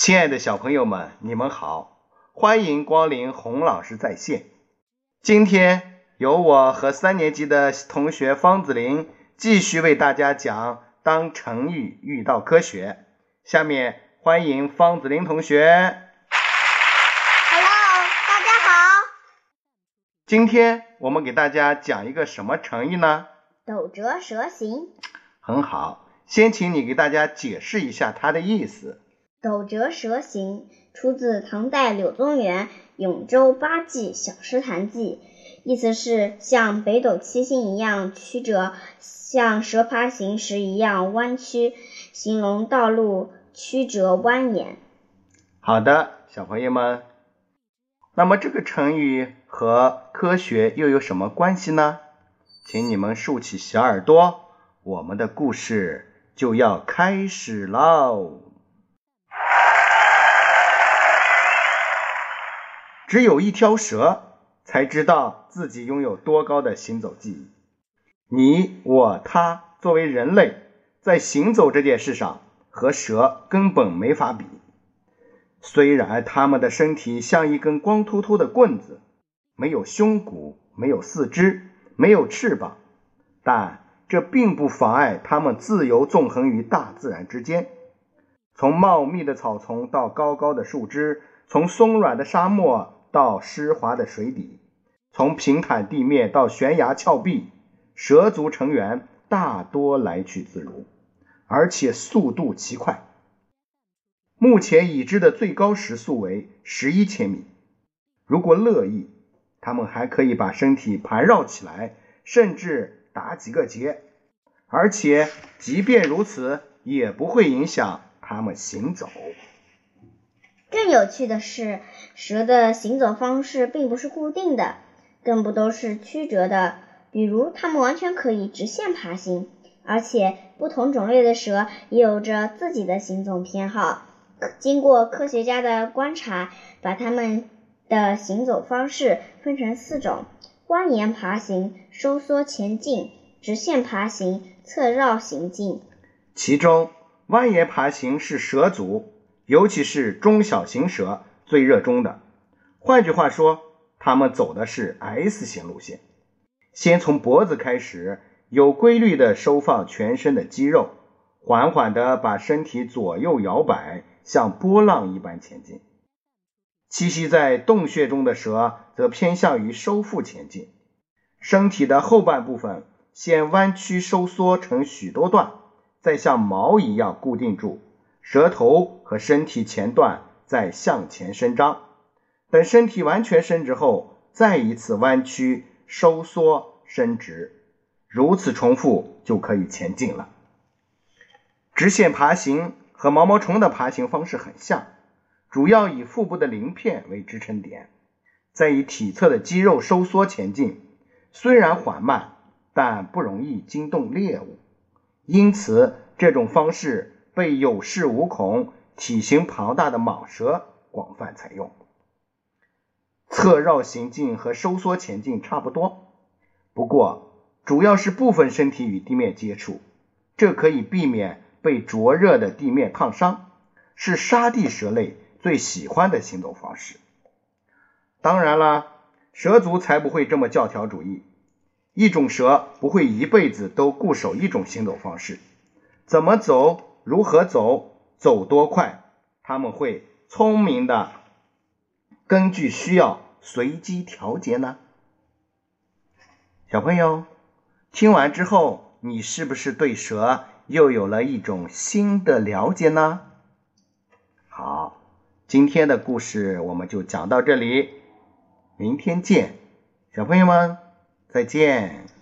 亲爱的小朋友们，你们好，欢迎光临洪老师在线。今天由我和三年级的同学方子林继续为大家讲《当成语遇到科学》。下面欢迎方子林同学。Hello，大家好。今天我们给大家讲一个什么成语呢？斗折蛇行。很好，先请你给大家解释一下它的意思。斗折蛇行出自唐代柳宗元《永州八记·小诗坛记》，意思是像北斗七星一样曲折，像蛇爬行时一样弯曲，形容道路曲折蜿蜒。好的，小朋友们，那么这个成语和科学又有什么关系呢？请你们竖起小耳朵，我们的故事就要开始喽。只有一条蛇才知道自己拥有多高的行走记忆。你、我、他作为人类，在行走这件事上和蛇根本没法比。虽然他们的身体像一根光秃秃的棍子，没有胸骨，没有四肢，没有翅膀，但这并不妨碍他们自由纵横于大自然之间，从茂密的草丛到高高的树枝，从松软的沙漠。到湿滑的水底，从平坦地面到悬崖峭壁，蛇族成员大多来去自如，而且速度极快。目前已知的最高时速为十一千米。如果乐意，它们还可以把身体盘绕起来，甚至打几个结。而且，即便如此，也不会影响它们行走。更有趣的是，蛇的行走方式并不是固定的，更不都是曲折的。比如，它们完全可以直线爬行，而且不同种类的蛇也有着自己的行走偏好。经过科学家的观察，把它们的行走方式分成四种：蜿蜒爬行、收缩前进、直线爬行、侧绕行进。其中，蜿蜒爬行是蛇族。尤其是中小型蛇最热衷的。换句话说，它们走的是 S 型路线，先从脖子开始，有规律地收放全身的肌肉，缓缓地把身体左右摇摆，像波浪一般前进。栖息在洞穴中的蛇则偏向于收腹前进，身体的后半部分先弯曲收缩成许多段，再像锚一样固定住。舌头和身体前段再向前伸张，等身体完全伸直后，再一次弯曲、收缩、伸直，如此重复就可以前进了。直线爬行和毛毛虫的爬行方式很像，主要以腹部的鳞片为支撑点，再以体侧的肌肉收缩前进。虽然缓慢，但不容易惊动猎物，因此这种方式。被有恃无恐、体型庞大的蟒蛇广泛采用。侧绕行进和收缩前进差不多，不过主要是部分身体与地面接触，这可以避免被灼热的地面烫伤，是沙地蛇类最喜欢的行走方式。当然了，蛇族才不会这么教条主义，一种蛇不会一辈子都固守一种行走方式，怎么走？如何走，走多快，他们会聪明的根据需要随机调节呢？小朋友，听完之后，你是不是对蛇又有了一种新的了解呢？好，今天的故事我们就讲到这里，明天见，小朋友们再见。